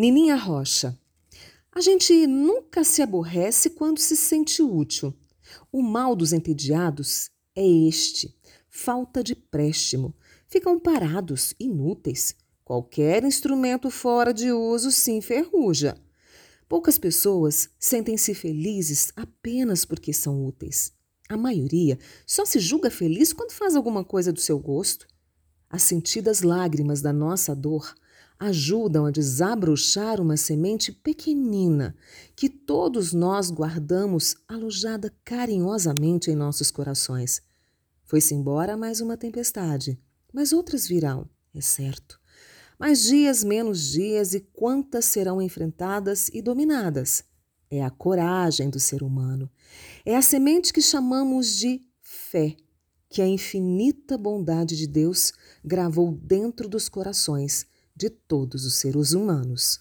Nininha Rocha. A gente nunca se aborrece quando se sente útil. O mal dos entediados é este: falta de préstimo. Ficam parados, inúteis. Qualquer instrumento fora de uso se enferruja. Poucas pessoas sentem-se felizes apenas porque são úteis. A maioria só se julga feliz quando faz alguma coisa do seu gosto. As sentidas lágrimas da nossa dor ajudam a desabrochar uma semente pequenina que todos nós guardamos alojada carinhosamente em nossos corações. Foi-se embora mais uma tempestade, mas outras virão, é certo. Mais dias, menos dias e quantas serão enfrentadas e dominadas. É a coragem do ser humano. É a semente que chamamos de fé, que a infinita bondade de Deus gravou dentro dos corações de todos os seres humanos.